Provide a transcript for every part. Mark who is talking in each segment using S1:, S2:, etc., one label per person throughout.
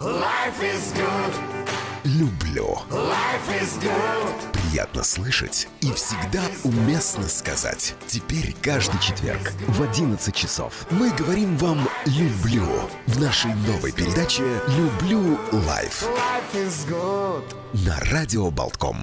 S1: Life is good,
S2: Люблю.
S1: life is good.
S2: Приятно слышать и всегда уместно сказать. Теперь каждый четверг в 11 часов мы говорим вам «люблю» в нашей новой передаче «Люблю лайф» на Радио Болтком.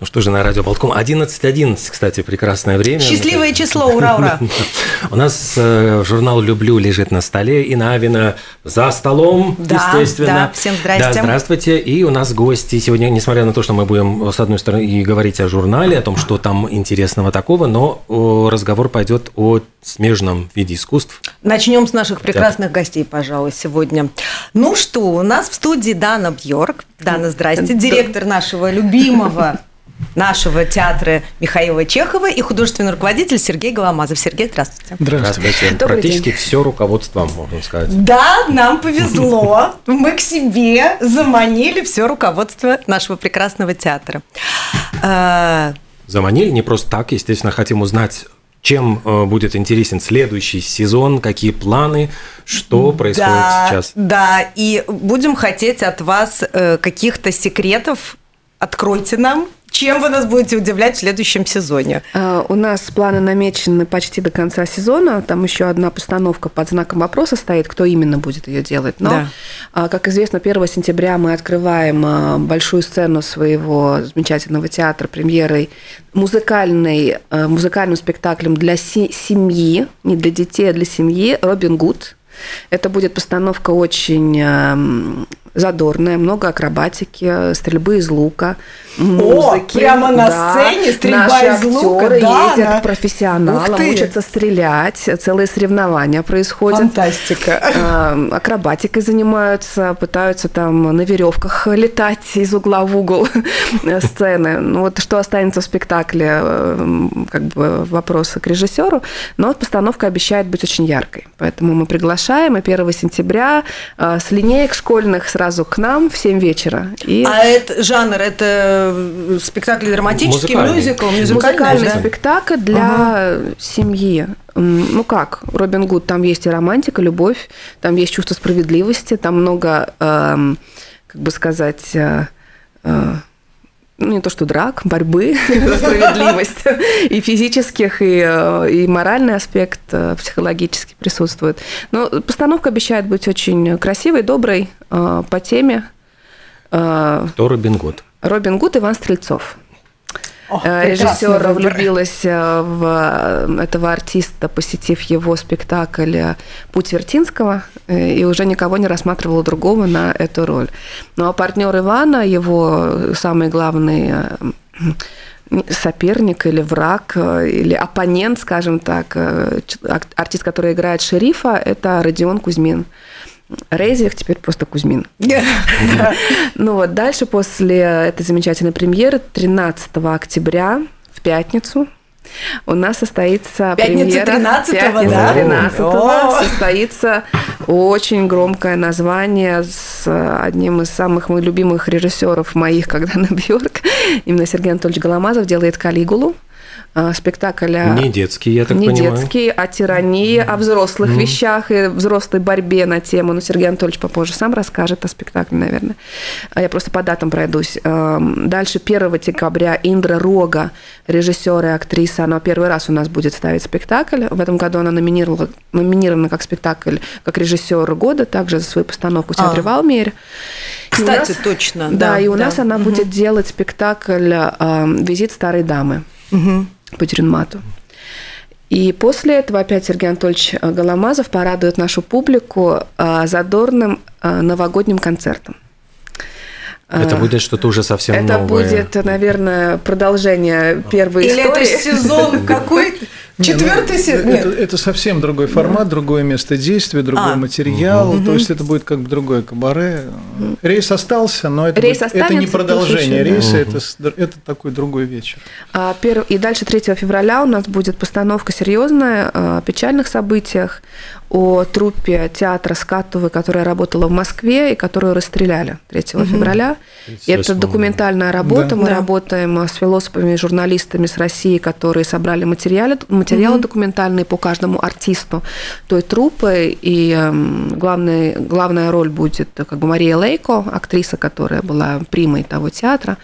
S3: Ну что же, на радио Болтком 11.11, кстати, прекрасное время.
S4: Счастливое число, ура, ура!
S3: У нас э, журнал «Люблю» лежит на столе, и Навина за столом,
S4: Да,
S3: естественно.
S4: да, всем здрасте.
S3: Да, здравствуйте. И у нас гости сегодня, несмотря на то, что мы будем, с одной стороны, и говорить о журнале, о том, что там интересного такого, но разговор пойдет о смежном виде искусств.
S4: Начнем с наших прекрасных гостей, пожалуй, сегодня. Ну что, у нас в студии Дана Бьорк. Дана, здрасте. Директор нашего любимого нашего театра Михаила Чехова и художественный руководитель Сергей Голомазов. Сергей, здравствуйте.
S3: Здравствуйте.
S5: Добрый
S3: Практически все руководство, можно сказать.
S4: Да, нам повезло. Мы к себе заманили все руководство нашего прекрасного театра. Э,
S3: Заманили не просто так, естественно, хотим узнать, чем э, будет интересен следующий сезон, какие планы, что происходит
S4: да,
S3: сейчас.
S4: Да, и будем хотеть от вас э, каких-то секретов. Откройте нам, чем вы нас будете удивлять в следующем сезоне.
S5: А, У нас планы намечены почти до конца сезона. Там еще одна постановка под знаком вопроса стоит, кто именно будет ее делать. Но,
S4: Да.
S5: а, как известно, 1 сентября мы открываем а, большую сцену своего замечательного театра премьерой музыкальной, а, музыкальным спектаклем для се- семьи, не для детей, а для семьи «Робин Гуд». Это будет постановка очень эм, задорная, много акробатики, стрельбы из лука, музыки.
S4: прямо на сцене стрельба
S5: Наши
S4: из лука, да,
S5: ездят
S4: да.
S5: к профессионалам, учатся стрелять, целые соревнования происходят.
S4: Фантастика.
S5: А, Акробатикой занимаются, пытаются там на веревках летать из угла в угол сцены. Ну вот что останется в спектакле, э, как бы вопрос к режиссеру, но постановка обещает быть очень яркой. Поэтому мы приглашаем, и 1 сентября э, с линеек школьных сразу к нам в 7 вечера. И
S4: А это жанр, это э, спектакль драматический,
S3: Музыкальный.
S4: мюзикл,
S5: Музыкальный
S4: да?
S5: спектакль для семьи. М, Ну как, Робин Гуд, там есть и романтика, любовь, там есть чувство справедливости, там много, эм, как бы сказать, э, э, не то что драк, борьбы за справедливость. И физических, и, э, и моральный аспект э, психологически присутствует. Но постановка обещает быть очень красивой, доброй, э, по теме.
S3: Кто Робин Гуд?
S5: Робин Гуд, Иван Стрельцов.
S4: О,
S5: Э,
S4: прекрасный
S5: Режиссер
S4: выбор.
S5: влюбилась э, в э, этого артиста, посетив его спектакль «Путь Вертинского», и уже никого не рассматривала другого на эту роль. Ну а партнер Ивана, его самый главный соперник или враг, или оппонент, скажем так, артист, который играет шерифа, это Родион Кузьмин. Рейзих теперь просто Кузьмин. Ну вот дальше после этой замечательной премьеры 13 октября в пятницу у нас состоится
S4: Пятница
S5: премьера.
S4: 13-го,
S5: Пятница
S4: да?
S5: 13
S4: О.
S5: состоится очень громкое название с одним из самых моих любимых режиссеров моих, когда на Бьорк. Именно Сергей Анатольевич Голомазов делает Калигулу. А, Спектакль о-
S3: Не детский, я так
S5: не
S3: понимаю.
S5: детский, о тирании, о взрослых вещах и взрослой борьбе на тему. Ну, Сергей Анатольевич попозже сам расскажет о спектакле, наверное. А я просто по датам пройдусь. Эм, Дальше 1 декабря Индра Рога, режиссер и актриса, она первый раз у нас будет ставить спектакль. В этом году она номинировала, номинирована как спектакль, как режиссер года, также за свою постановку в театре
S4: А.
S5: Валмере. И у
S4: Кстати,
S5: нас-
S4: точно.
S5: Да, и у
S4: да.
S5: нас она
S4: Мгм.
S5: будет делать спектакль эм, «Визит старой дамы»
S4: Мгм.
S5: По Тюренмату. И после этого опять Сергей Анатольевич э, Голомазов порадует нашу публику э, задорным э, новогодним концертом.
S3: Это будет что-то уже совсем
S5: это
S3: новое.
S5: будет, наверное, продолжение первой
S4: Или это
S5: истории.
S4: сезон какой? Четвертый
S6: ну,
S4: сезон?
S6: это, это совсем другой формат, другое место действия, другой
S4: А.
S6: материал. То есть это будет как бы другое кабаре. Рейс остался, но это,
S5: Рейс
S6: будет- это не продолжение рейса, это, с- это такой другой вечер.
S5: А, пер- И дальше 3 февраля у нас будет постановка серьезная о печальных событиях, о труппе театра Скатовой, которая работала в Москве и которую расстреляли 3 февраля. И это
S3: 38-го.
S5: документальная работа.
S6: Да.
S5: Мы
S4: Да.
S5: работаем с философами и журналистами с России, которые собрали материалы, материалы документальные по каждому артисту той труппы. И эм, главный, главная роль будет как бы Мария Лейко, актриса, которая была примой того театра.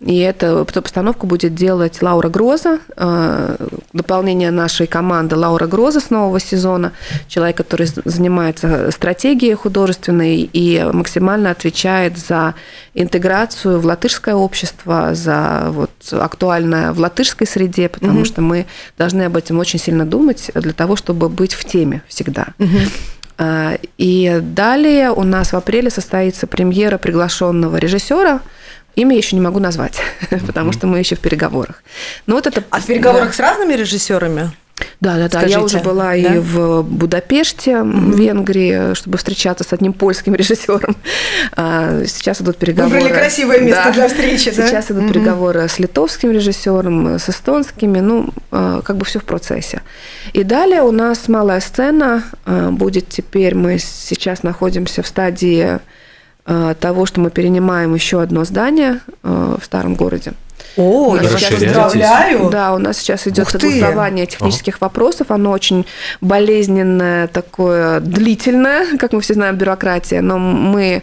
S5: И это, эту постановку будет делать Лаура Гроза, э, дополнение нашей команды Лаура Гроза с нового сезона, человек, который занимается стратегией художественной и максимально отвечает за интеграцию в латышское общество, за вот актуальное в латышской среде, потому угу. что мы должны об этом очень сильно думать для того, чтобы быть в теме всегда. Угу. И далее у нас в апреле состоится премьера приглашенного режиссера. Имя еще не могу назвать, потому что мы еще в переговорах.
S4: Но вот это... А в переговорах да. с разными режиссерами?
S5: Да, да, да. Я уже была да? и в Будапеште, mm в Венгрии, чтобы встречаться с одним польским режиссером. А, сейчас идут переговоры.
S4: Выбрали красивое место да. для встречи,
S5: да? Сейчас идут mm переговоры с литовским режиссером, с эстонскими. Ну, а, как бы все в процессе. И далее у нас малая сцена будет теперь. Мы сейчас находимся в стадии того, что мы перенимаем еще одно здание в старом городе.
S4: О, я сейчас поздравляю.
S5: Да, у нас сейчас идет согласование технических ага. вопросов. Оно очень болезненное, такое длительное, как мы все знаем, бюрократия. Но мы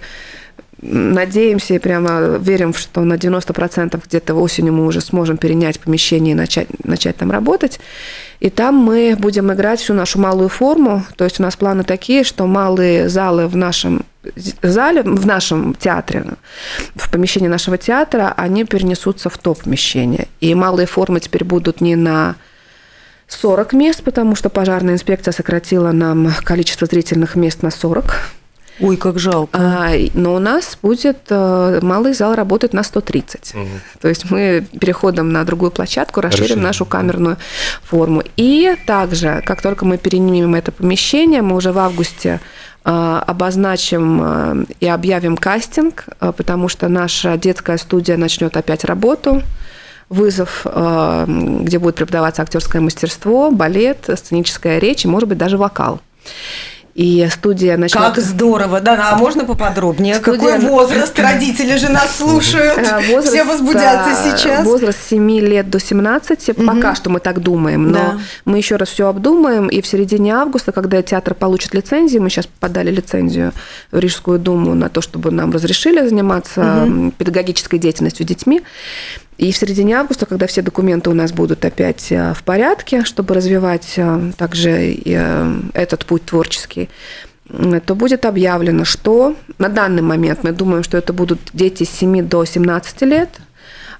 S5: надеемся и прямо верим, что на 90% где-то осенью мы уже сможем перенять помещение и начать, начать там работать. И там мы будем играть всю нашу малую форму. То есть у нас планы такие, что малые залы в нашем зале, в нашем театре, в помещении нашего театра, они перенесутся в то помещение. И малые формы теперь будут не на 40 мест, потому что пожарная инспекция сократила нам количество зрительных мест на 40
S4: Ой, как жалко. А,
S5: но у нас будет э, малый зал работать на 130. Угу. То есть мы переходом на другую площадку расширим Расширим. нашу камерную форму. И также, как только мы перенимем это помещение, мы уже в августе э, обозначим э, и объявим кастинг, потому что наша детская студия начнет опять работу вызов, где будет преподаваться актерское мастерство, балет, сценическая речь и, может быть, даже вокал. И студия начнет...
S4: Как здорово, да, а можно поподробнее? Студия... Какой возраст? Родители же нас слушают, э, возраст, все возбудятся сейчас.
S5: Возраст 7 лет до 17, угу. пока что мы так думаем, но да. мы еще раз все обдумаем, и в середине августа, когда театр получит лицензию, мы сейчас подали лицензию в Рижскую думу на то, чтобы нам разрешили заниматься угу. педагогической деятельностью детьми, и в середине августа, когда все документы у нас будут опять э, в порядке, чтобы развивать э, также э, этот путь творческий, то будет объявлено, что на данный момент мы думаем, что это будут дети с 7 до 17 лет.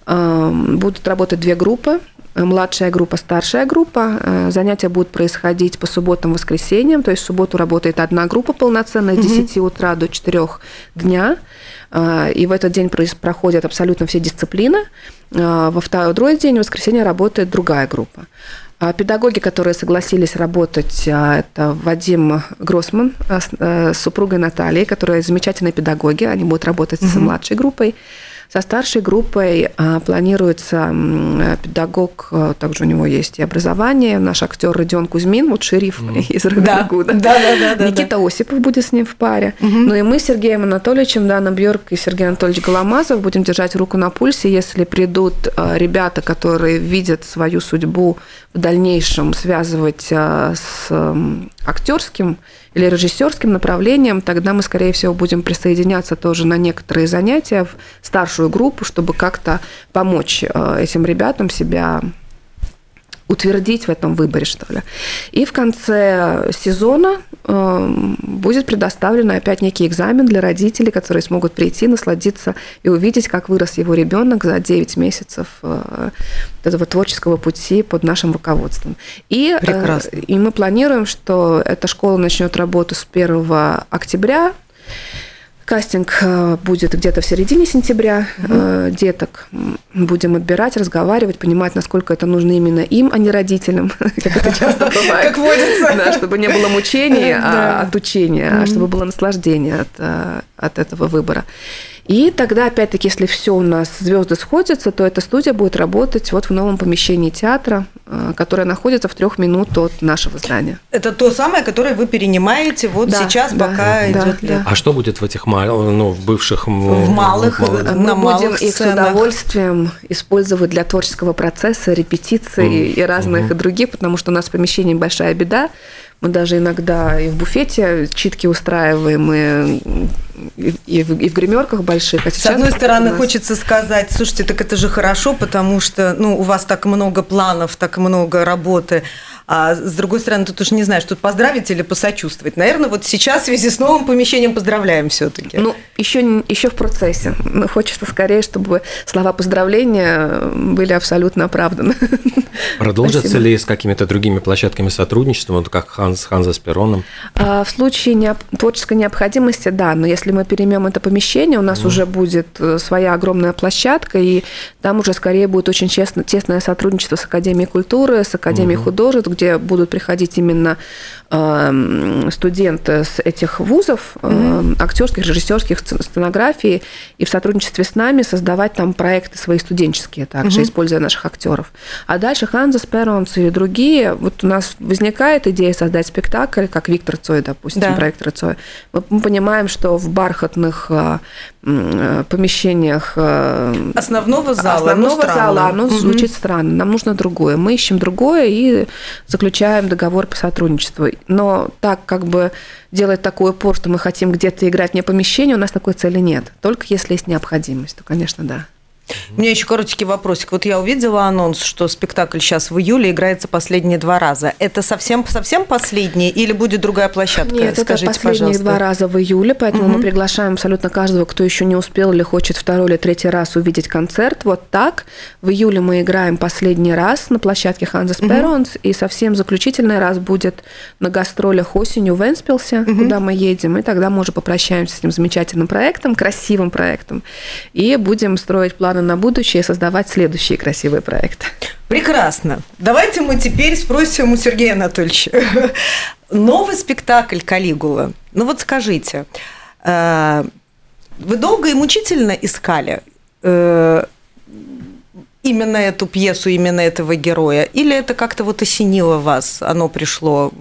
S5: Будут работать две группы младшая группа, старшая группа. Занятия будут происходить по субботам, воскресеньям. То есть в субботу работает одна группа полноценная с 10 утра до 4 дня. И в этот день проходят абсолютно все дисциплины. Во второй день, в воскресенье, работает другая группа. А педагоги, которые согласились работать, это Вадим Гроссман с супругой Натальей, которая замечательные педагоги, они будут работать угу. с младшей группой. Со старшей группой а, планируется педагог, а, также у него есть и образование, наш актер Родион Кузьмин, вот шериф mm. из Рыбнагуда. Да, да, да, да, Никита да. Осипов будет с ним в паре. Угу. Ну и мы с Сергеем Анатольевичем, Дана Бьорк и Сергей Анатольевич Голомазов будем держать руку на пульсе, если придут а, ребята, которые видят свою судьбу в дальнейшем связывать с актерским или режиссерским направлением, тогда мы, скорее всего, будем присоединяться тоже на некоторые занятия в старшую группу, чтобы как-то помочь э, этим ребятам себя утвердить в этом выборе, что ли. И в конце сезона э, будет предоставлен опять некий экзамен для родителей, которые смогут прийти, насладиться и увидеть, как вырос его ребенок за 9 месяцев э, этого творческого пути под нашим руководством. И, Прекрасно. и мы планируем, что эта школа начнет работу с 1 октября. Кастинг э, будет где-то в середине сентября. Угу. Деток будем отбирать, разговаривать, понимать, насколько это нужно именно им, а не родителям, как это часто бывает.
S4: Как водится.
S5: Да, чтобы не было мучений от учения, а чтобы было наслаждение от, э, от этого выбора. И тогда, опять-таки, если все у нас звезды сходятся, то эта студия будет работать вот в новом помещении театра, э, которое находится в трех минут от нашего здания.
S4: Это то самое, которое вы перенимаете вот
S5: Да,
S4: сейчас,
S5: да,
S4: пока
S5: да,
S4: идет
S5: да.
S4: лето.
S3: А что будет в этих мал- ну, в бывших
S4: В малых,
S3: малых-
S4: э,
S5: Мы
S4: на
S5: будем
S4: малых
S5: их с удовольствием использовать для творческого процесса, репетиций и разных и других, потому что у нас в помещении большая беда. Мы даже иногда и в буфете читки устраиваем, и, и, в, и в гримерках больших. А
S4: С одной стороны,
S5: нас-
S4: хочется сказать, слушайте, так это же хорошо, потому что ну, у вас так много планов, так много работы. А с другой стороны, тут уж не знаешь, тут поздравить или посочувствовать. Наверное, вот сейчас в связи с новым помещением поздравляем все-таки.
S5: Ну, еще, не- еще в процессе. Но хочется скорее, чтобы слова поздравления были абсолютно оправданы.
S3: Продолжится
S5: Спасибо.
S3: ли с какими-то другими площадками сотрудничество, вот как Ханс, Ханза с Пероном?
S5: А В случае необ- творческой необходимости, да, но если мы переймем это помещение, у нас уже будет э, своя огромная площадка, и там уже скорее будет очень честно, тесное сотрудничество с Академией культуры, с Академией художеств, где будут приходить именно эм, студенты с этих вузов, эм, актерских, режиссерских, сцен- сценографии, и в сотрудничестве с нами создавать там проекты свои студенческие также, используя наших актеров. А дальше Ханза, Сперонс и другие, вот у нас возникает идея создать спектакль, как Виктор Цой, допустим,
S4: Да.
S5: проект Цой. Мы, мы понимаем, что в бархатных э, помещениях э,
S4: Основного зала. ну,
S5: основного
S4: странно.
S5: зала, оно
S4: Мгм.
S5: звучит странно. Нам нужно другое. Мы ищем другое и заключаем договор по сотрудничеству. Но так как бы делать такой упор, что мы хотим где-то играть не помещение, у нас такой цели нет. Только если есть необходимость, то, конечно, да.
S4: У меня еще коротенький вопросик. Вот я увидела анонс, что спектакль сейчас в июле играется последние два раза. Это совсем совсем последний или будет другая площадка?
S5: Нет,
S4: Скажите,
S5: это последние
S4: пожалуйста.
S5: два раза в июле, поэтому мы приглашаем абсолютно каждого, кто еще не успел или хочет второй или третий раз увидеть концерт. Вот так. В июле мы играем последний раз на площадке Ханза Сперонс, и совсем заключительный раз будет на гастролях осенью в Энспилсе, куда мы едем, и тогда мы уже попрощаемся с этим замечательным проектом, красивым проектом, и будем строить планы на будущее создавать следующие красивые проекты.
S4: Прекрасно. Давайте мы теперь спросим у Сергея Анатольевича. Новый спектакль «Калигула». Ну вот скажите, э, вы долго и мучительно искали э, именно эту пьесу, именно этого героя? Или это как-то вот осенило вас, оно пришло?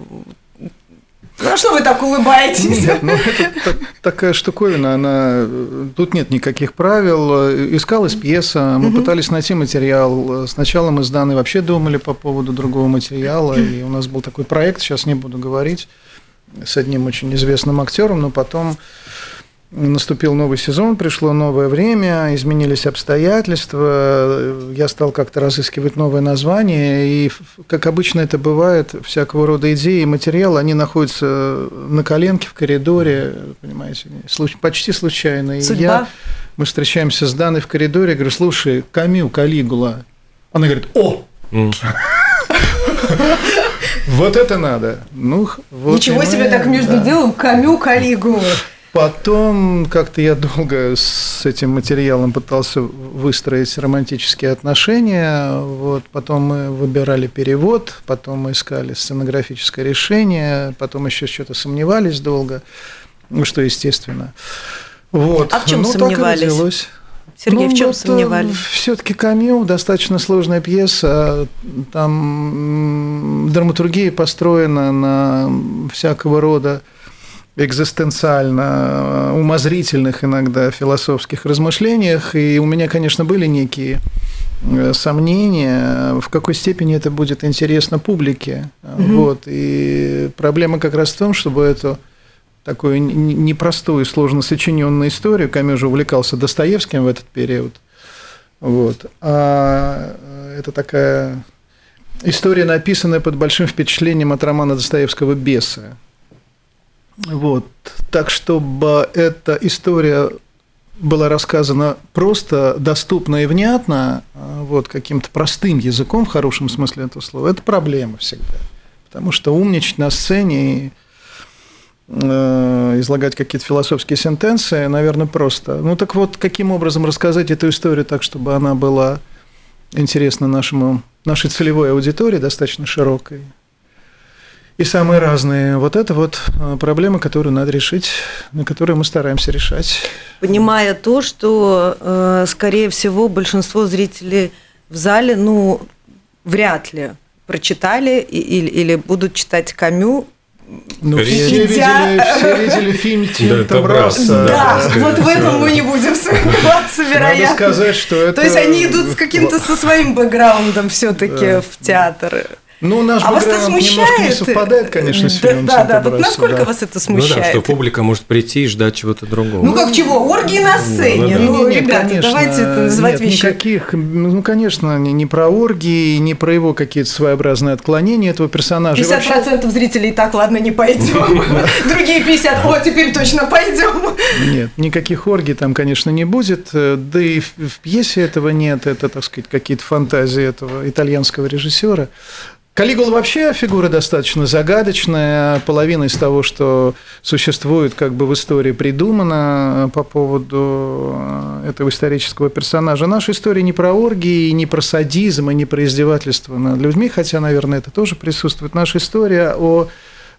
S4: Ну, а что вы так улыбаетесь?
S6: Нет, ну это так- такая штуковина, она тут нет никаких правил. Искалась пьеса, мы пытались найти материал. Сначала мы с Даной вообще думали по поводу другого материала, и у нас был такой проект, сейчас не буду говорить, с одним очень известным актером, но потом наступил новый сезон, пришло новое время, изменились обстоятельства, я стал как-то разыскивать новое название, и, как обычно это бывает, всякого рода идеи и материалы, они находятся на коленке в коридоре, понимаете, почти случайно. И
S4: Судьба.
S6: я, мы встречаемся с Даной в коридоре, я говорю, слушай, Камю, Калигула. Она говорит, о, вот это надо. Ну, вот
S4: Ничего себе так между делом Камю Калигулу.
S6: Потом как-то я долго с этим материалом пытался выстроить романтические отношения. Вот. Потом мы выбирали перевод, потом мы искали сценографическое решение, потом еще что-то сомневались долго, ну, что естественно. Вот.
S4: А в чем
S6: Ну, так и
S4: сомневались?
S6: родилось.
S4: Сергей, в чем
S6: вот,
S4: сомневались?
S6: Все-таки Камил достаточно сложная пьеса. Там драматургия построена на всякого рода экзистенциально умозрительных иногда философских размышлениях. И у меня, конечно, были некие э, сомнения, в какой степени это будет интересно публике. Вот. И проблема как раз в том, чтобы эту такую непростую, сложно сочиненную историю. Камю же увлекался Достоевским в этот период. Вот. А э, это такая история, написанная под большим впечатлением от романа Достоевского «Бесы». Вот. Так, чтобы эта история была рассказана просто, доступно и внятно, вот, каким-то простым языком, в хорошем смысле этого слова, это проблема всегда. Потому что умничать на сцене и э, излагать какие-то философские сентенции, наверное, просто. Ну так вот, каким образом рассказать эту историю так, чтобы она была интересна нашему, нашей целевой аудитории, достаточно широкой. И самые разные. Вот это вот э, проблемы, которые надо решить, на которые мы стараемся решать.
S4: Понимая то, что, э, скорее всего, большинство зрителей в зале, ну, вряд ли прочитали или, или будут читать Камю
S6: ну, все, видели, все видели фильм Тинта
S3: это
S6: Брасса.
S4: Да, вот в этом мы не будем сомневаться,
S6: Надо
S4: вероятно.
S6: сказать, что это...
S4: То есть они идут с каким-то со своим бэкграундом все-таки в театр.
S6: Ну, наш
S4: А вас это
S6: немножко не
S4: смущает?
S6: совпадает, конечно, с
S4: Да,
S6: фильмом
S4: Да,
S6: Тинта
S4: да, вот насколько
S6: да.
S4: вас это
S3: Ну да,
S4: смущает?
S3: что публика может прийти и ждать чего-то другого.
S4: Ну как чего? Оргии на сцене.
S3: Ну, да.
S4: Ну,
S6: Не-не-не,
S4: ребята,
S6: конечно,
S4: давайте это называть
S6: нет,
S4: вещи.
S6: никаких, ну, конечно, не, не про оргии, не про его какие-то своеобразные отклонения этого персонажа. И вообще-
S4: 50% зрителей так, ладно, не пойдем. Другие 50, о, теперь точно пойдем.
S6: Нет, никаких оргий там, конечно, не будет. Да и в пьесе этого нет. Это, так сказать, какие-то фантазии этого итальянского режиссера. Калигула вообще фигура достаточно загадочная. Половина из того, что существует как бы в истории, придумано по поводу э, этого исторического персонажа. Наша история не про оргии, не про садизм, и не про издевательство над людьми, хотя, наверное, это тоже присутствует. Наша история о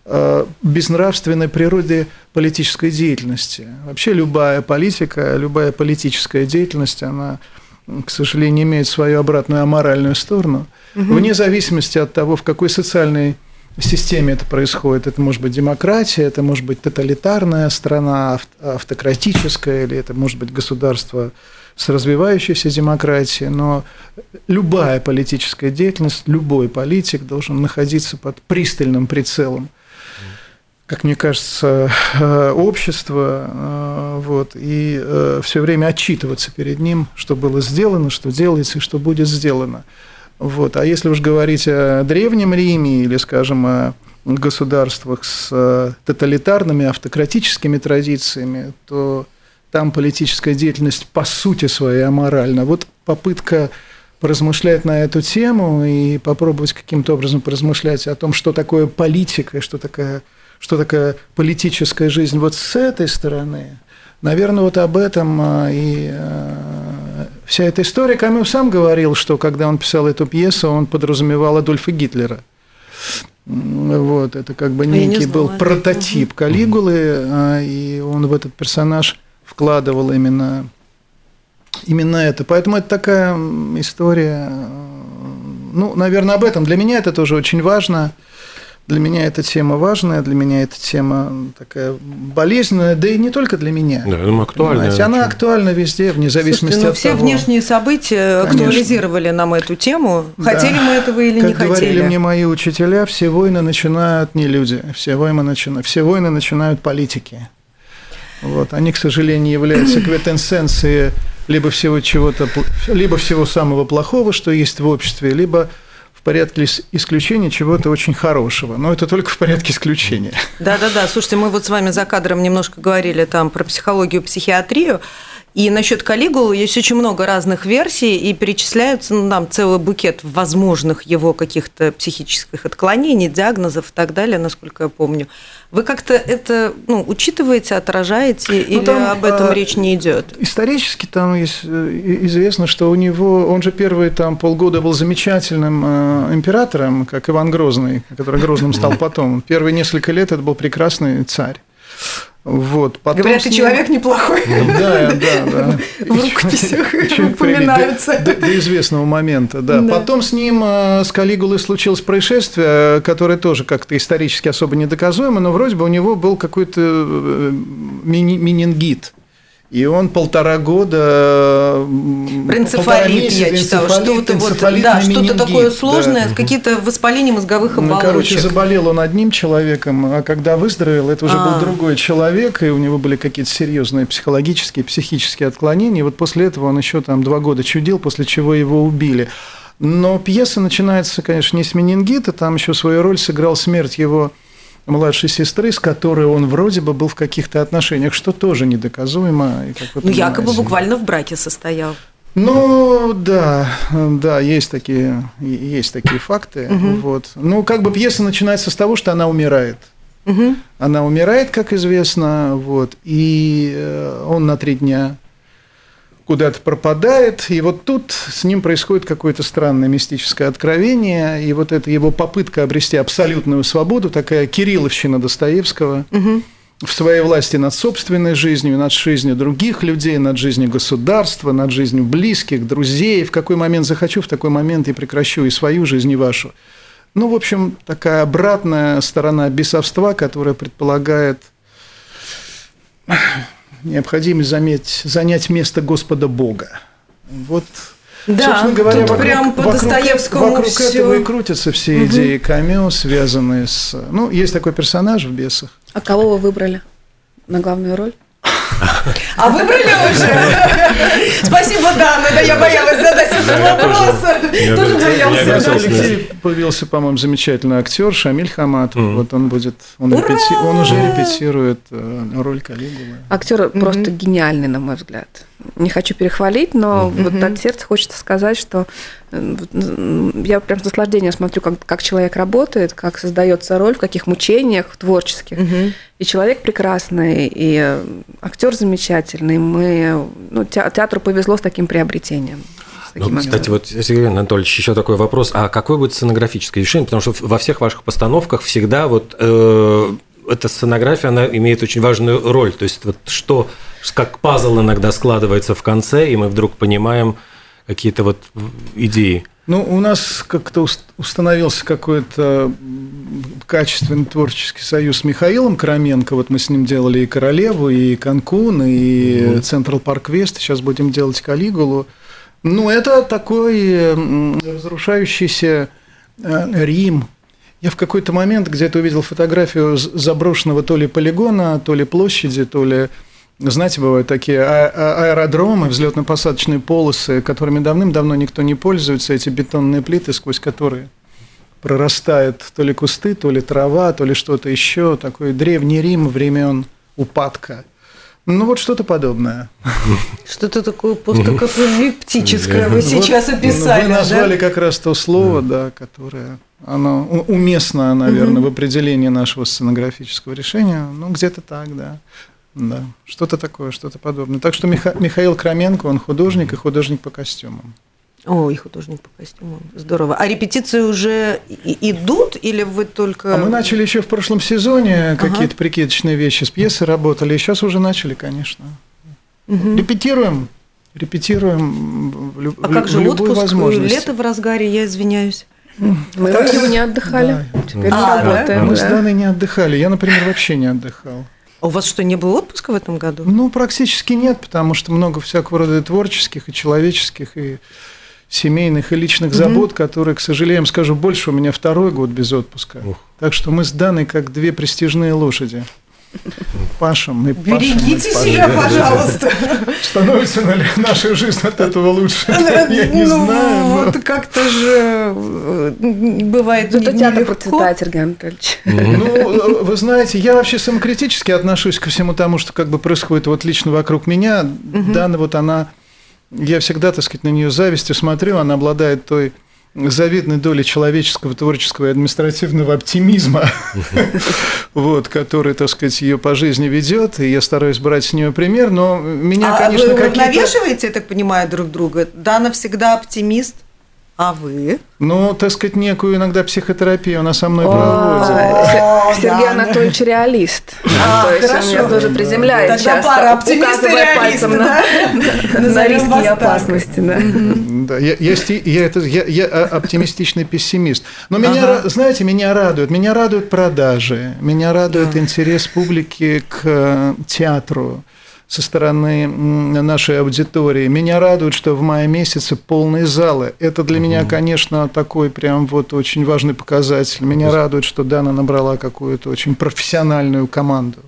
S6: э, безнравственной природе политической деятельности. Вообще любая политика, любая политическая деятельность, она, к сожалению, имеет свою обратную аморальную сторону. Вне зависимости от того, в какой социальной системе это происходит. Это может быть демократия, это может быть тоталитарная страна, ав- автократическая, или это может быть государство с развивающейся демократией, но любая политическая деятельность, любой политик должен находиться под пристальным прицелом как мне кажется, э, общество, э, вот, и все время отчитываться перед ним, что было сделано, что делается и что будет сделано. Вот. А если уж говорить о Древнем Риме или, скажем, о государствах с э, тоталитарными, автократическими традициями, то там политическая деятельность по сути своей аморальна. Вот попытка поразмышлять на эту тему и попробовать каким-то образом поразмышлять о том, что такое политика, и что такая, что такая политическая жизнь вот с этой стороны, наверное, вот об этом а, и а, вся эта история. Камю сам говорил, что когда он писал эту пьесу, он подразумевал Адольфа Гитлера. Вот, это как бы
S4: не
S6: некий был
S4: знала.
S6: прототип Калигулы, а, и он в этот персонаж вкладывал именно, именно это. Поэтому это такая история, ну, наверное, об этом. Для меня это тоже очень важно. Для меня эта тема важная, для меня эта тема такая болезненная, да и не только для меня.
S3: Да, я думаю, актуальная.
S6: Понимаете, Она актуальна везде, вне зависимости
S4: Слушайте, ну,
S6: от
S4: все
S6: того.
S4: внешние события
S6: Конечно.
S4: актуализировали нам эту тему.
S6: Да.
S4: Хотели мы этого или
S6: как
S4: не хотели?
S6: говорили мне мои учителя, все войны начинают не люди, все войны, начинают, все войны начинают политики. Вот. Они, к сожалению, являются квитэнсенцией либо всего чего-то, либо всего самого плохого, что есть в обществе, либо порядке ис- исключения чего-то очень хорошего. Но это только в порядке исключения.
S4: Да-да-да, слушайте, мы вот с вами за кадром немножко говорили там про психологию, психиатрию, и насчет Калигулы есть очень много разных версий, и перечисляются ну, там целый букет возможных его каких-то психических отклонений, диагнозов и так далее, насколько я помню. Вы как-то это ну, учитываете, отражаете, или
S6: там,
S4: об этом
S6: а,
S4: речь не идет?
S6: Исторически там есть, э, известно, что у него, он же первые там полгода был замечательным э, императором, как Иван Грозный, который Грозным стал потом. Первые несколько лет это был прекрасный царь. Вот. Потом
S4: Говорят, и
S6: ним-
S4: человек неплохой.
S6: Да, да, да.
S4: В рукописях упоминаются.
S6: До, до известного момента, да.
S4: Да.
S6: Потом с ним, э, с Калигулой случилось происшествие, которое тоже как-то исторически особо недоказуемо, но вроде бы у него был какой-то э, менингит. И он полтора года...
S4: Про
S6: полтора
S4: я читала, что-то вот, да, что-то такое
S6: да.
S4: сложное, какие-то воспаления мозговых
S6: Ну,
S4: оболочек.
S6: короче, заболел он одним человеком, а когда выздоровел, это уже
S4: А.
S6: был другой человек, и у него были какие-то серьезные психологические, психические отклонения. И вот после этого он еще там два года чудил, после чего его убили. Но пьеса начинается, конечно, не с менингита, там еще свою роль сыграл смерть его младшей сестры, с которой он вроде бы был в каких-то отношениях, что тоже недоказуемо. и,
S4: Ну, якобы буквально в браке состоял.
S6: Ну, да, да, есть такие, есть такие факты. Вот. Ну, как бы пьеса начинается с того, что она умирает.
S4: Мгм.
S6: Она умирает, как известно, вот, и э, он на три дня куда-то пропадает, и вот тут с ним происходит какое-то странное мистическое откровение, и вот эта его попытка обрести абсолютную свободу, такая кирилловщина Достоевского, в своей власти над собственной жизнью, над жизнью других людей, над жизнью государства, над жизнью близких, друзей. В какой момент захочу, в такой момент и прекращу и свою жизнь, и вашу. Ну, в общем, такая обратная сторона бесовства, которая предполагает необходимость заметь, занять место Господа Бога. Вот,
S4: Да,
S6: собственно говоря,
S4: тут
S6: вокруг,
S4: прям по
S6: вокруг-
S4: Достоевскому
S6: вокруг
S4: всё.
S6: этого и крутятся все идеи Камю, связанные с... Ну, есть такой персонаж в «Бесах».
S5: А кого вы выбрали на главную роль?
S4: А выбрали уже? Спасибо, Дана, да я боялась задать этот вопрос. Тоже
S3: тоже-
S4: боялась
S3: я
S6: У нас в
S3: готов.
S4: задать.
S6: Алексее появился, по-моему, замечательный актер Шамиль Хаматов.
S3: Мгм.
S6: Вот он будет, он уже репетирует э, роль Калигулы.
S5: Актер просто гениальный, на мой взгляд. Не хочу перехвалить, но вот от сердца хочется сказать, что э, я прям с наслаждением смотрю, как, как человек работает, как создается роль, в каких мучениях творческих. И человек прекрасный, и э, актер замечательный. Мы, ну, те- театру повезло с таким приобретением.
S3: Ну, кстати, вот, Сергей Анатольевич, еще такой вопрос. А какое будет сценографическое решение? Потому что во всех ваших постановках всегда вот э, эта сценография, она имеет очень важную роль. То есть вот что, как пазл иногда складывается в конце, и мы вдруг понимаем какие-то вот идеи.
S6: Ну, у нас как-то ус- установился какой-то качественный творческий союз с Михаилом Краменко. Вот мы с ним делали и «Королеву», и «Канкун», и «Централ Парк Вест». Сейчас будем делать «Калигулу». Ну, это такой разрушающийся э, Рим. Я в какой-то момент где-то увидел фотографию заброшенного то ли полигона, то ли площади, то ли знаете, бывают такие а- а- аэродромы, взлетно-посадочные полосы, которыми давным-давно никто не пользуется, эти бетонные плиты, сквозь которые прорастают то ли кусты, то ли трава, то ли что-то еще. Такой древний Рим времен упадка. Ну, вот что-то подобное.
S4: Что-то такое постапокалиптическое вы сейчас
S6: ну,
S4: описали.
S6: Вы назвали как раз то слово, да, которое оно уместно, наверное, в определении нашего сценографического решения. Ну, где-то так, да. Да, что-то такое, что-то подобное. Так что Миха- Михаил Краменко, он художник и художник по костюмам.
S4: Ой, художник по костюмам. Здорово. А репетиции уже и- идут или вы только...
S6: А мы начали еще в прошлом сезоне какие-то прикидочные вещи с пьесой работали, и сейчас уже начали, конечно. Репетируем, репетируем в, лю-
S4: А как же
S6: в любую
S4: отпуск?
S6: возможность.
S4: Лето в разгаре, я извиняюсь.
S5: Мы в июне отдыхали, теперь
S4: А, да?
S5: работаем.
S6: Мы с
S5: да.
S6: Даной не отдыхали. Я, например, вообще не отдыхал.
S4: А у вас что, не было отпуска в этом году?
S6: Ну, практически нет, потому что много всякого рода и творческих, и человеческих, и семейных, и личных забот, которые, к сожалению, скажу, больше у меня второй год без отпуска.
S3: Ух.
S6: Так что мы с Даной как две престижные лошади. Пашем, мы пашем,
S4: Берегите
S6: пашем.
S4: себя, пожалуйста.
S6: Становится ли наша жизнь от этого лучше? Я не
S4: Ну,
S6: знаю.
S4: вот как-то же э, бывает
S5: Зато театр процветает, Сергей Анатольевич.
S6: Ну, вы знаете, я вообще самокритически отношусь ко всему тому, что как бы происходит вот лично вокруг меня. Дана вот она, я всегда, так сказать, на нее завистью смотрю, она обладает той завидной долей человеческого, творческого и административного оптимизма, вот, который, так сказать, ее по жизни ведет, и я стараюсь брать с нее пример, но меня,
S4: А
S6: конечно,
S4: вы
S6: какие-то...
S4: уравновешиваете, я так понимаю, друг друга? Дана всегда оптимист, а вы?
S6: Ну, так сказать, некую иногда психотерапию она со мной проводит.
S5: Се- Сергей
S4: да.
S5: Анатольевич реалист.
S4: А,
S5: То есть он
S4: хорошо.
S5: меня тоже приземляет часто,
S4: пара оптимист и
S5: указывая пальцем
S4: да?
S5: на, риски и опасности. Да.
S6: Да, я, я, сти- я, это, я, я а- оптимистичный пессимист. Но меня,
S4: Ага.
S6: знаете, меня радует. Меня радуют продажи. Меня радует интерес публики к э, театру со стороны нашей аудитории. Меня радует, что в мае месяце полные залы. Это для меня, конечно, такой прям вот очень важный показатель. Меня радует, что Дана набрала какую-то очень профессиональную команду.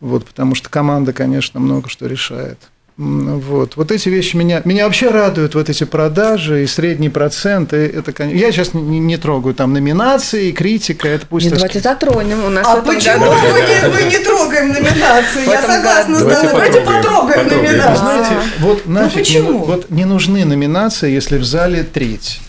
S6: Вот, потому что команда, конечно, много что решает. Вот. вот эти вещи меня, меня вообще радуют, вот эти продажи и средний процент. И это, я сейчас не, не трогаю там номинации, критика, это пусть...
S5: Не,
S6: так
S5: давайте затронем. У нас
S4: А почему
S5: году...
S4: мы не, мы не трогаем номинации? Я согласна с.
S3: Давайте потрогаем,
S4: потрогаем номинации.
S6: знаете, вот нафиг не,
S4: почему?
S6: вот не нужны номинации, если в зале треть.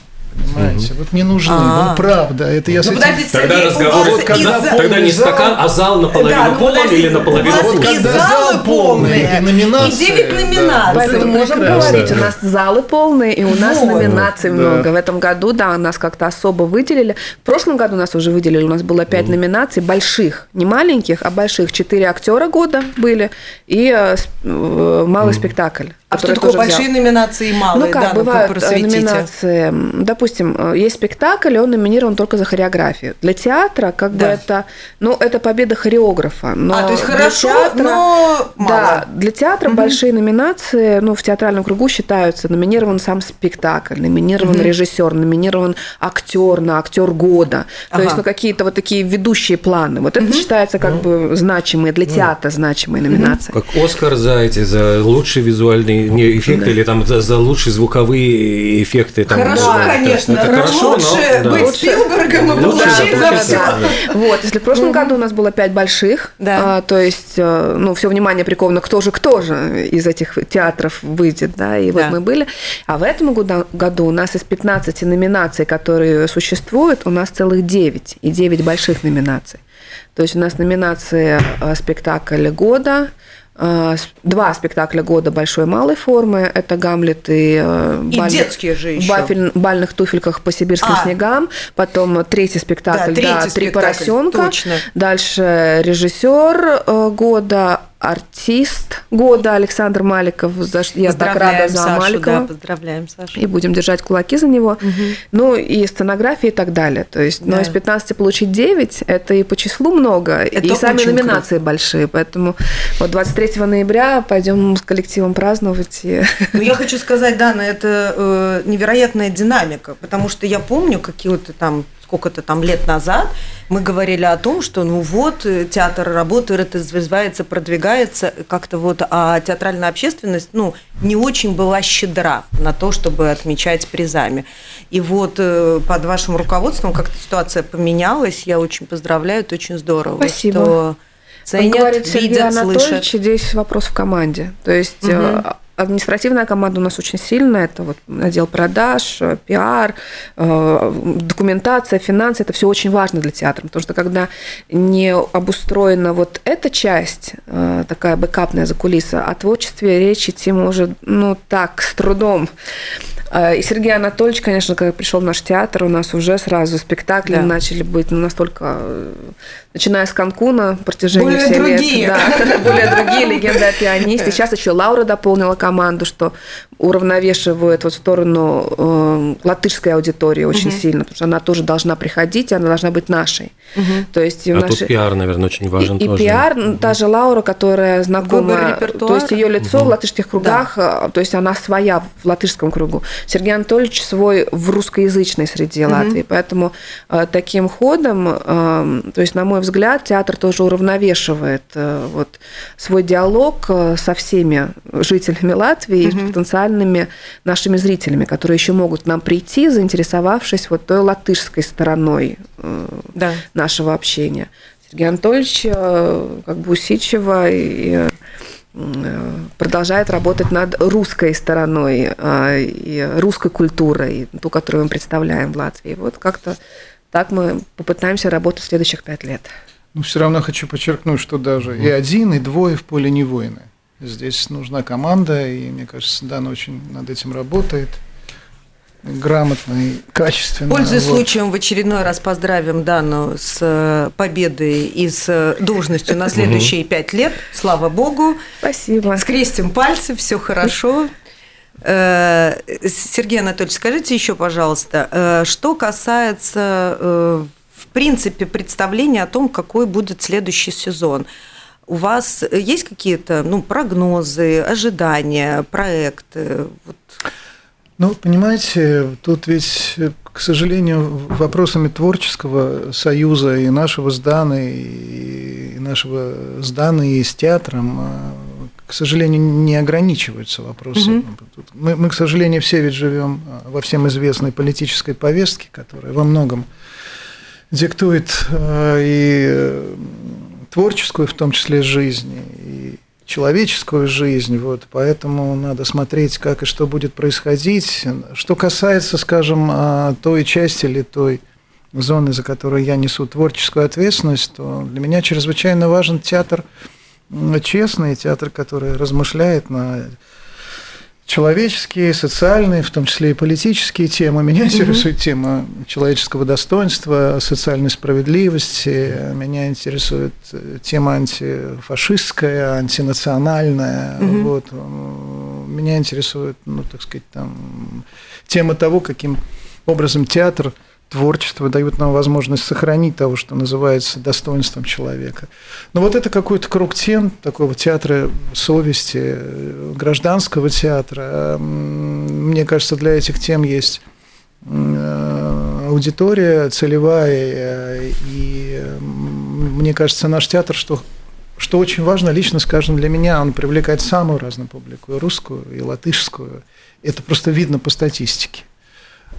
S6: Понимаете? Вот не нужны. Ну, правда. Это я с
S4: Ну,
S6: этим-
S4: подождите,
S3: Тогда разговор,
S6: когда
S4: из-за-
S3: тогда не стакан, а зал наполовину
S4: Да, ну, подождите,
S3: или наполовину
S4: и
S6: Когда
S4: залы
S6: зал полный,
S4: полные,
S6: и номинации,
S4: и девять
S6: да.
S4: номинаций.
S5: Поэтому
S6: Это
S5: можем говорить, у нас залы полные, и у нас
S4: Вот.
S5: номинаций
S6: Да.
S5: много. В этом году, да, нас как-то особо выделили. В прошлом году нас уже выделили, у нас было пять номинаций больших, не маленьких, а больших. Четыре актера года были и э, с- э, малый спектакль.
S4: А что такое
S5: тоже взял.
S4: большие номинации и малые?
S5: Ну как,
S4: да, ну-ка,
S5: бывают
S4: просветите.
S5: номинации. Допустим, э, есть спектакль, и он номинирован только за хореографию. Для театра, как бы
S4: Да.
S5: это, ну, это победа хореографа. Но
S4: А, то есть хорошо,
S5: театра-
S4: но мало.
S5: Да, для театра большие номинации, ну, в театральном кругу считаются. Номинирован сам спектакль, номинирован режиссер, номинирован актер на актер года. То
S4: Ага.
S5: есть, ну, какие-то вот такие ведущие планы. Вот это считается как бы значимые, для театра значимые номинации.
S3: Как Оскар за эти, за лучшие не, эффекты или там за, за лучшие звуковые эффекты. Там,
S4: Хорошо,
S3: да, это-
S4: конечно.
S3: это хорошо, но,
S4: лучше
S3: да.
S4: быть Спилбергом и получить за все.
S3: да.
S5: Вот, если в прошлом году у нас было пять больших,
S4: Да.
S5: а, то есть, э, ну, все внимание приковано, кто же, кто же из этих театров выйдет, да, и вот
S4: Да.
S5: мы были. А в этом году, году у нас из 15 номинаций, которые существуют, у нас целых 9, и 9 больших номинаций. То есть у нас номинации э, спектакль года, два спектакля года большой и малой формы, это Гамлет и, э,
S4: И детские же еще.
S5: бафель- бальных туфельках по сибирским
S4: А.
S5: снегам, потом третий спектакль,
S4: Да,
S5: да,
S4: третий
S5: три
S4: спектакль,
S5: поросенка,
S4: точно.
S5: дальше режиссер э, года, артист года Александр Маликов, за я так рада за
S4: Сашу,
S5: Маликова.
S4: да, поздравляем Сашу.
S5: И будем держать кулаки за него. Ну, и сценография и так далее. То есть, но
S4: Да.
S5: из 15 получить 9, это и по числу много,
S4: Это
S5: и сами номинации большие. Поэтому вот 23 ноября пойдем с коллективом праздновать. И...
S4: Ну, я хочу сказать, Дана, это э, невероятная динамика, потому что я помню какие-то там сколько-то там лет назад мы говорили о том, что ну вот э, театр работает, развивается, продвигается как-то вот, а театральная общественность, ну, не очень была щедра на то, чтобы отмечать призами. И вот э, под вашим руководством как-то ситуация поменялась, я очень поздравляю, это очень здорово,
S5: Спасибо.
S4: что ценят,
S5: говорит Сергей
S4: видят,
S5: Анатольевич,
S4: слышат.
S5: здесь вопрос в команде. То есть э, административная команда у нас очень сильная. Это вот отдел продаж, э, пиар, э, документация, финансы. Это все очень важно для театра. Потому что когда не обустроена вот эта часть, э, такая бэкапная за кулиса, о творчестве речь идти может, ну, так, с трудом. Э, И Сергей Анатольевич, конечно, когда пришел в наш театр, у нас уже сразу спектакли
S4: Да.
S5: начали быть ну, настолько, начиная с Канкуна, протяжении
S4: Более
S5: лет,
S4: другие.
S5: да, более другие легенды о пианисте. Сейчас еще Лаура дополнила команду, что уравновешивает вот в сторону э, латышской аудитории очень сильно, потому что она тоже должна приходить, и она должна быть нашей. То есть и
S3: А тут
S5: нашей-
S3: пиар, наверное, очень важен
S5: и, и
S3: тоже.
S5: пиар, ну, та же Лаура, которая знакома, то есть ее лицо в латышских кругах, э, то есть она своя в латышском кругу. Сергей Анатольевич свой в русскоязычной среде Латвии, поэтому э, таким ходом, э, то есть на мой взгляд, театр тоже уравновешивает э, вот свой диалог э, со всеми жителями Латвии и с потенциальными нашими зрителями, которые еще могут к нам прийти, заинтересовавшись вот той латышской стороной э,
S4: Да.
S5: Нашего общения. Сергей Анатольевич э, как бы усидчиво и э, продолжает работать над русской стороной э, и русской культурой, ту, которую мы представляем в Латвии. Вот как-то так мы попытаемся работать в следующих пять лет.
S6: Ну, все равно хочу подчеркнуть, что даже и один, и двое в поле не воины. Здесь нужна команда, и мне кажется, Дана очень над этим работает. Грамотно и качественно.
S4: Пользуясь
S6: Вот.
S4: случаем, в очередной раз поздравим Дану с э, победой и с э, должностью на следующие пять лет. Слава Богу.
S5: Спасибо.
S4: Скрестим пальцы, все хорошо. Э, Сергей Анатольевич, скажите еще, пожалуйста, что касается, в принципе, представления о том, какой будет следующий сезон. У вас есть какие-то ну, прогнозы, ожидания, проекты? Вот.
S6: Ну, понимаете, тут ведь, э, к сожалению, вопросами творческого союза и нашего с Даной, и нашего с Даной и с театром, э, к сожалению, не ограничиваются вопросы. Тут Мы, мы, к сожалению, все ведь живем э, во всем известной политической повестке, которая во многом диктует и творческую, в том числе, жизнь, и человеческую жизнь, вот, поэтому надо смотреть, как и что будет происходить. Что касается, скажем, а, той части или той зоны, за которую я несу творческую ответственность, то для меня чрезвычайно важен театр честный, театр, который размышляет на человеческие, социальные, в том числе и политические темы. Меня интересует угу. тема человеческого достоинства, социальной справедливости. Меня интересует э, тема антифашистская, антинациональная. Угу. Вот. Меня интересует, ну, так сказать, там, тема того, каким образом театр – творчество дают нам возможность сохранить того, что называется достоинством человека. Но вот это какой-то круг тем такого театра совести, гражданского театра. Мне кажется, для этих тем есть э, аудитория целевая, и мне кажется, наш театр, что что очень важно, лично, скажем, для меня, он привлекает самую разную публику, и русскую, и латышскую. Это просто видно по статистике.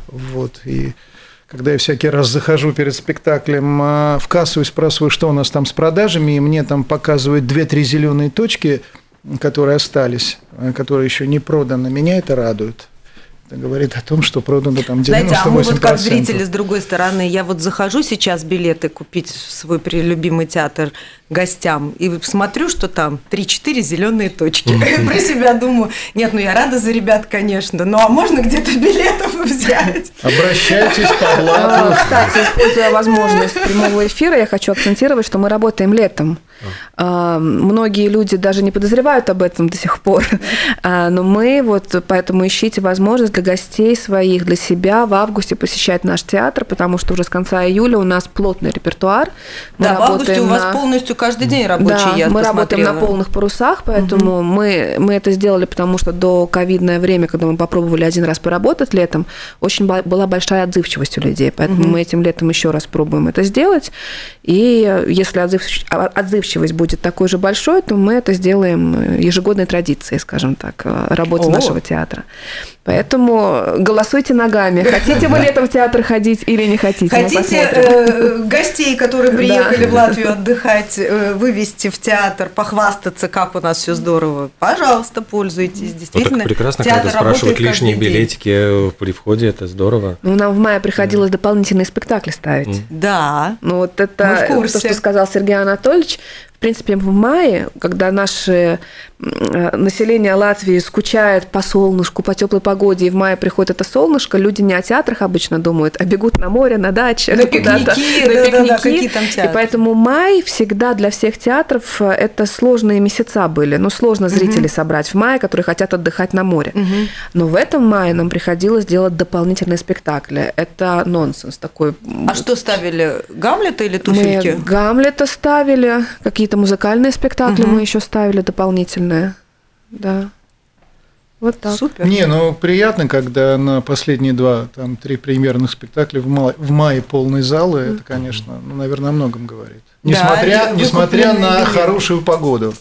S6: Вот, и когда я всякий раз захожу перед спектаклем а, в кассу и спрашиваю, что у нас там с продажами, и мне там показывают две-три зеленые точки, которые остались, а, которые еще не проданы, меня это радует. Это говорит о том, что продано там 98%. Знаете, а мы вот
S4: как зрители с другой стороны, я вот захожу сейчас билеты купить в свой любимый театр гостям и смотрю, что там 3-4 зеленые точки. Про себя думаю, нет, ну я рада за ребят, конечно, ну а можно где-то билетов взять?
S6: Обращайтесь по блату.
S5: Кстати, используя возможность прямого эфира, я хочу акцентировать, что мы работаем летом. А, многие люди даже не подозревают об этом до сих пор. А, но мы вот поэтому ищите возможность для гостей своих, для себя в августе посещать наш театр, потому что уже с конца июля у нас плотный репертуар.
S4: Мы да, в августе у вас полностью каждый день рабочий, да, я
S5: мы
S4: посмотрела.
S5: работаем на полных парусах, поэтому угу. мы, мы это сделали, потому что до ковидное время, когда мы попробовали один раз поработать летом, очень была большая отзывчивость у людей, поэтому угу. мы этим летом еще раз пробуем это сделать. И если отзывчивость будет такой же большой, то мы это сделаем ежегодной традицией, скажем так, работы О. нашего театра. Поэтому голосуйте ногами. Хотите вы летом в театр ходить или не хотите?
S4: Хотите э, гостей, которые приехали да. в Латвию отдыхать, э, вывести в театр, похвастаться, как у нас все здорово? Пожалуйста, пользуйтесь. Действительно,
S3: ну, так прекрасно, когда спрашивают лишние билетики при входе, это здорово.
S5: Ну, нам в мае приходилось дополнительные спектакли ставить.
S4: Да.
S5: Ну, вот это то, что сказал Сергей Анатольевич принципе, в мае, когда наше э, население Латвии скучает по солнышку, по теплой погоде, и в мае приходит это солнышко, люди не о театрах обычно думают, а бегут на море, на даче,
S4: на пикники, на
S5: пикники. Да, да, какие там театры. И поэтому май всегда для всех театров э, это сложные месяца были. Ну, сложно зрителей угу. собрать в мае, которые хотят отдыхать на море. Угу. Но в этом мае нам приходилось делать дополнительные спектакли. Это нонсенс такой.
S4: А что ставили? Гамлета или туфельки?
S5: Мы Гамлета ставили, какие-то какие-то музыкальные спектакли угу. мы еще ставили дополнительные. Да. Вот так.
S6: Супер. Не, ну приятно, когда на последние два, там, три премьерных спектакля в мае, в мае полной залы, mm. это, конечно, ну, наверное, о многом говорит. Несмотря, да, несмотря на билет. хорошую погоду.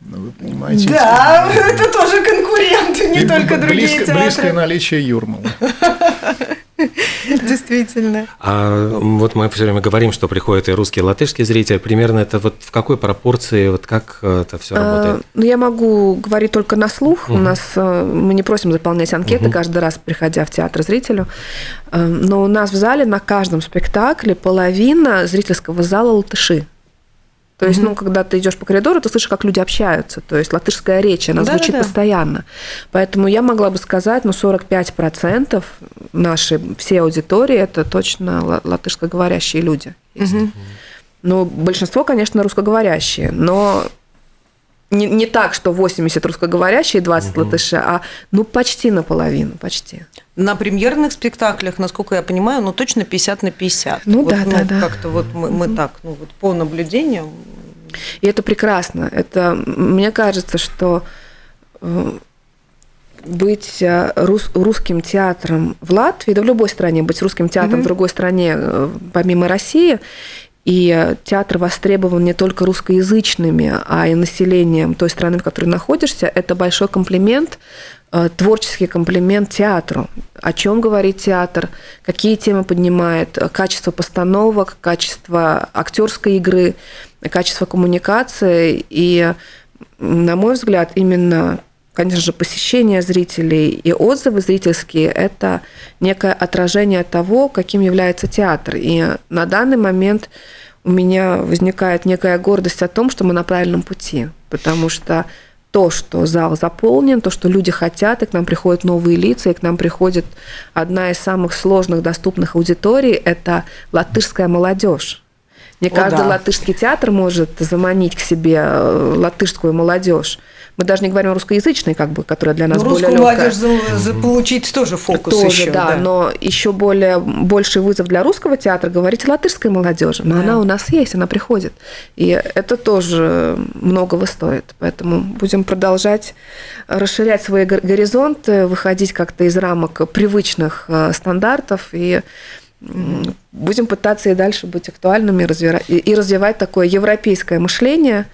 S4: Ну, вы понимаете. Да, это, это тоже конкуренты, не только другие
S6: близко,
S4: театры.
S6: Близкое наличие Юрмала.
S4: Действительно.
S3: А вот мы все время говорим, что приходят и русские, и латышские зрители. Примерно это вот в какой пропорции, вот как это все работает?
S5: А, ну, я могу говорить только на слух. У нас э, мы не просим заполнять анкеты каждый раз, приходя в театр зрителю. Э, но у нас в зале на каждом спектакле половина зрительского зала латыши. То есть, mm-hmm. ну, когда ты идешь по коридору, ты слышишь, как люди общаются. То есть латышская речь, она да, звучит да, да. постоянно. Поэтому я могла бы сказать, ну, 45% нашей всей аудитории это точно латышскоговорящие люди. Mm-hmm. Ну, большинство, конечно, русскоговорящие, но не, не так, что 80 русскоговорящие, 20 угу. латыши, а ну почти наполовину, почти.
S4: На премьерных спектаклях, насколько я понимаю, ну точно 50 на 50.
S5: Ну
S4: вот,
S5: да,
S4: ну,
S5: да, да.
S4: Как-то вот мы, мы так, ну вот по наблюдениям.
S5: И это прекрасно. Это, мне кажется, что э, быть э, рус, русским театром в Латвии, да в любой стране, быть русским театром угу. в другой стране, э, помимо России, и театр востребован не только русскоязычными, а и населением той страны, в которой находишься. Это большой комплимент, э, творческий комплимент театру. О чем говорит театр, какие темы поднимает, качество постановок, качество актерской игры, качество коммуникации. И на мой взгляд, именно конечно же, посещение зрителей и отзывы зрительские – это некое отражение того, каким является театр. И на данный момент у меня возникает некая гордость о том, что мы на правильном пути, потому что то, что зал заполнен, то, что люди хотят, и к нам приходят новые лица, и к нам приходит одна из самых сложных доступных аудиторий – это латышская молодежь. Не
S4: О,
S5: каждый
S4: да.
S5: латышский театр может заманить к себе э, латышскую молодежь. Мы даже не говорим о русскоязычной, как бы, которая для нас
S4: Ну,
S5: более
S4: русскую
S5: легкая.
S4: молодежь за- заполучить тоже фокус
S5: Тоже,
S4: еще.
S5: да, но еще более больший вызов для русского театра говорить о латышской молодежи. Но
S4: Да.
S5: она у нас есть, она приходит. И это тоже многого стоит. Поэтому будем продолжать расширять свои гор- горизонты, выходить как-то из рамок привычных э, стандартов и будем пытаться и дальше быть актуальными и развивать такое европейское мышление,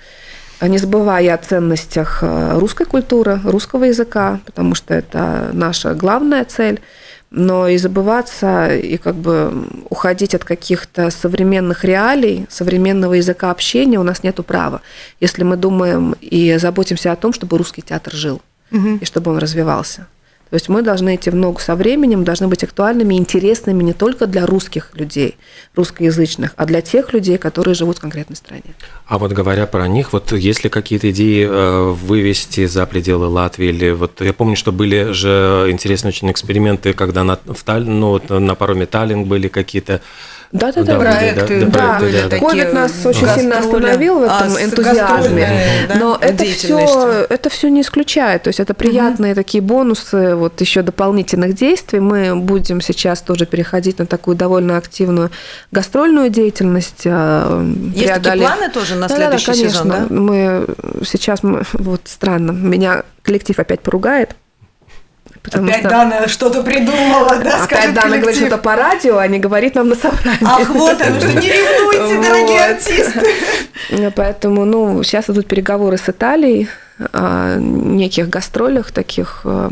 S5: не забывая о ценностях э, русской культуры, русского языка, потому что это наша главная цель, но и забываться, и как бы уходить от каких-то современных реалий, современного языка общения у нас нету права, если мы думаем и заботимся о том, чтобы русский театр жил и чтобы он развивался. То есть мы должны идти в ногу со временем, должны быть актуальными и интересными не только для русских людей, русскоязычных, а для тех людей, которые живут в конкретной стране.
S3: А вот говоря про них, вот есть ли какие-то идеи э, вывести за пределы Латвии? Или вот я помню, что были же интересные очень эксперименты, когда на, в Таль- ну, вот на пароме Таллинг были какие-то
S5: Да, да,
S3: Да,
S5: да.
S4: Проекты,
S3: да,
S5: Да,
S3: да.
S4: такие
S5: Ковид нас очень сильно остановил в
S4: А,
S5: этом
S4: с
S5: энтузиазме.
S4: да,
S5: Но это все, это все не исключает. То есть это приятные такие бонусы, вот еще дополнительных действий. Мы будем сейчас тоже переходить на такую довольно активную гастрольную деятельность. э,
S4: Есть такие
S5: преодолев-
S4: планы тоже на следующий сезон, да?
S5: конечно. Мы сейчас, мы, вот странно, меня коллектив опять поругает. Потому
S4: Опять
S5: что
S4: Дана что-то придумала, да,
S5: опять Дана говорит
S4: коллектив.
S5: что-то по радио, а не говорит нам на собрании.
S4: Ах, вот оно, что не ревнуйте, дорогие артисты.
S5: Поэтому, ну, сейчас идут переговоры с Италией неких гастролях, таких э,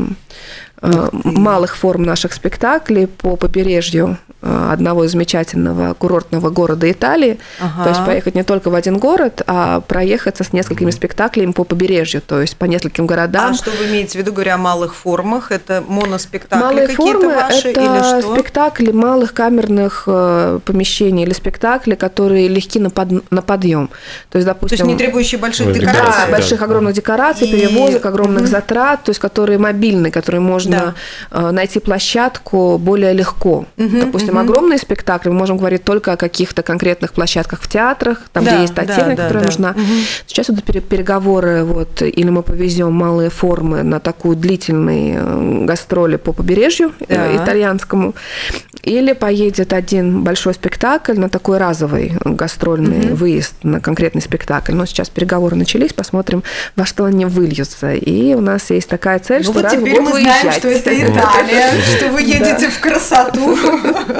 S5: э, малых форм наших спектаклей по побережью одного замечательного курортного города Италии.
S4: Ага.
S5: То есть поехать не только в один город, а проехаться с несколькими спектаклями по побережью, то есть по нескольким городам.
S4: А что вы имеете в виду, говоря о малых формах? Это моноспектакли
S5: Малые
S4: какие-то
S5: формы
S4: ваши
S5: это
S4: или что?
S5: спектакли малых камерных э, помещений или спектакли, которые легки на, под- на подъем. То есть,
S4: То
S5: допустим,
S4: есть не требующие больших
S3: Ой,
S5: да,
S4: декораций?
S3: да.
S5: больших огромных декораций,
S4: И-
S5: перевозок, огромных
S4: Мгм.
S5: затрат, то есть которые мобильные, которые можно э, найти площадку более легко.
S4: Мгм,
S5: Допустим,
S4: мгм.
S5: огромные спектакли, мы можем говорить только о каких-то конкретных площадках в театрах, там,
S4: Да,
S5: где есть та
S4: да,
S5: техника,
S4: да,
S5: которая
S4: да.
S5: нужна.
S4: Мгм.
S5: Сейчас идут пере- переговоры, вот, или мы повезем малые формы на такую длительные э, гастроли по побережью э,
S4: Да.
S5: итальянскому, или поедет один большой спектакль на такой разовый э, гастрольный
S4: Мгм.
S5: выезд на конкретный спектакль. Но сейчас переговоры начались, посмотрим, во что они выльются. И у нас есть такая цель,
S4: Ну
S5: что
S4: вот
S5: раз в
S4: теперь
S5: год
S4: мы знаем,
S5: выезжать.
S4: что это Италия, что вы едете в красоту.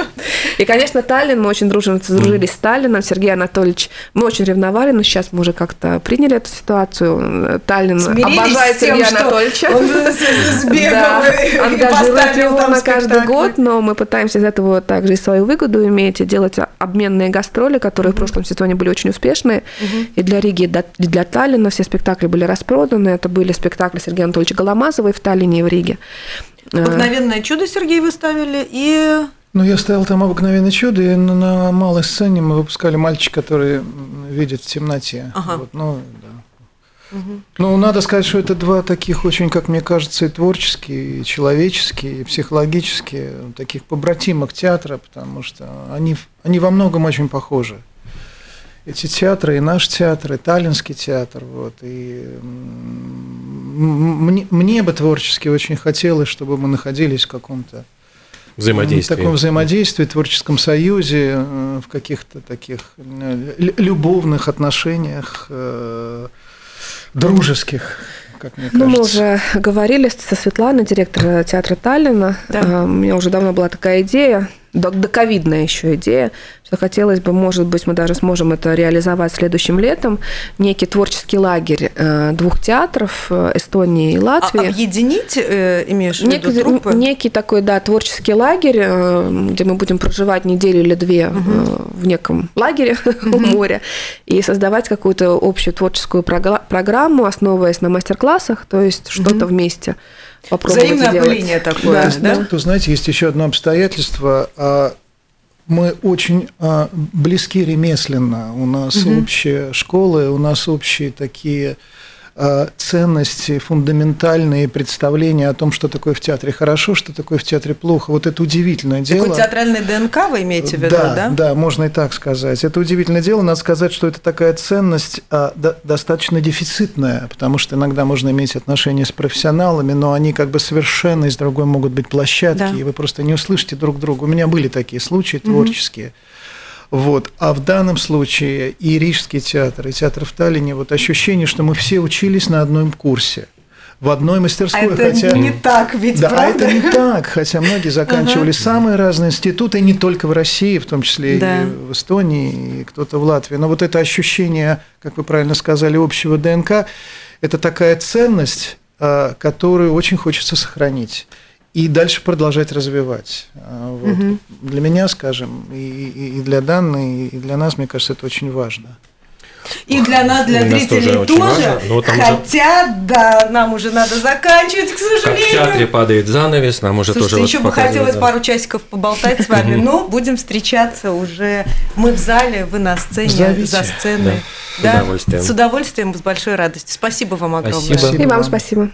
S5: И, конечно, Таллин, мы очень дружим, сдружились с Таллином. Сергей Анатольевич, мы очень ревновали, но сейчас мы уже как-то приняли эту ситуацию. Таллин
S4: Смирились
S5: обожает
S4: тем,
S5: Сергея Анатольевича.
S4: Он с- сбегал
S5: Да,
S4: и-
S5: ангажирует его на каждый год, но мы пытаемся из этого также и свою выгоду иметь, и делать обменные гастроли, которые в прошлом сезоне были очень успешные. И для Риги, и для- Таллина все спектакли были распроданы. Это были спектакли Сергея Анатольевича Голомазова и в Таллине, и в Риге. Э,
S4: Обыкновенное чудо Сергей выставили и
S6: Ну, я стоял там обыкновенное чудо, и на- малой сцене мы выпускали мальчик, который видит в темноте.
S4: Ага.
S6: Вот, ну, да. Ну, надо сказать, что это два таких очень, как мне кажется, и творческие, и человеческие, и психологические, таких побратимок театра, потому что они, они во многом очень похожи. Эти театры, и наш театр, и Таллинский театр, вот, и мне, мне бы творчески очень хотелось, чтобы мы находились в каком-то
S3: взаимодействия.
S6: в таком взаимодействии, творческом союзе, э, в каких-то таких э, лю- любовных отношениях, э, дружеских, как мне
S5: Ну, мы уже говорили со Светланой, директор театра Таллина.
S4: Да.
S5: У меня уже давно была такая идея, доковидная еще идея, что хотелось бы, может быть, мы даже сможем это реализовать следующим летом, некий творческий лагерь э, двух театров э, Эстонии и Латвии.
S4: А объединить, э, имеешь в виду,
S5: Некий,
S4: труппы?
S5: некий такой, да, творческий лагерь, где мы будем проживать неделю или две э, в неком лагере у моря и создавать какую-то общую творческую програ- программу, основываясь на мастер-классах, то есть что-то вместе попробовать
S4: Взаимное
S5: сделать.
S4: опыление такое,
S5: Да,
S4: да?
S6: То, знаете, есть еще одно обстоятельство. А, Мы очень а, близки ремесленно. У нас общие школы, у нас общие такие ценности, фундаментальные представления о том, что такое в театре хорошо, что такое в театре плохо. Вот это удивительное дело.
S4: Такой театральный ДНК вы имеете в виду,
S6: да,
S4: да?
S6: да, можно и так сказать. Это удивительное дело. Надо сказать, что это такая ценность а, до- достаточно дефицитная, потому что иногда можно иметь отношения с профессионалами, но они как бы совершенно из другой могут быть площадки,
S4: Да.
S6: и вы просто не услышите друг друга. У меня были такие случаи творческие. Вот. А в данном случае и Рижский театр, и театр в Таллине, вот ощущение, что мы все учились на одном курсе, в одной
S4: А
S6: мастерской,
S4: это
S6: хотя...
S4: не так ведь,
S6: Да, а
S4: правда?
S6: это не так, хотя многие заканчивали самые разные институты, не только в России, в том числе
S4: Да.
S6: и в Эстонии, и кто-то в Латвии. Но вот это ощущение, как вы правильно сказали, общего ДНК, это такая ценность, а, которую очень хочется сохранить и дальше продолжать развивать. А, Вот. Для меня, скажем, и, и- для Данны, и для нас, мне кажется, это очень важно.
S4: И для нас, для
S3: Для нас
S4: зрителей
S3: тоже
S4: тоже.
S3: очень важно, но там уже-
S4: Хотя, да, нам уже надо заканчивать, к
S3: Как в
S4: сожалению.
S3: театре падает занавес, нам уже
S4: Слушайте,
S3: тоже... вот
S4: еще бы
S3: показывают,
S4: хотелось
S3: да.
S4: пару часиков поболтать с вами, но будем встречаться уже. Мы в зале, вы на сцене,
S6: Зовите.
S4: за сценой.
S3: Да, с удовольствием.
S4: С удовольствием, с большой радостью. Спасибо вам огромное.
S3: Спасибо.
S5: И
S6: вам.
S5: спасибо.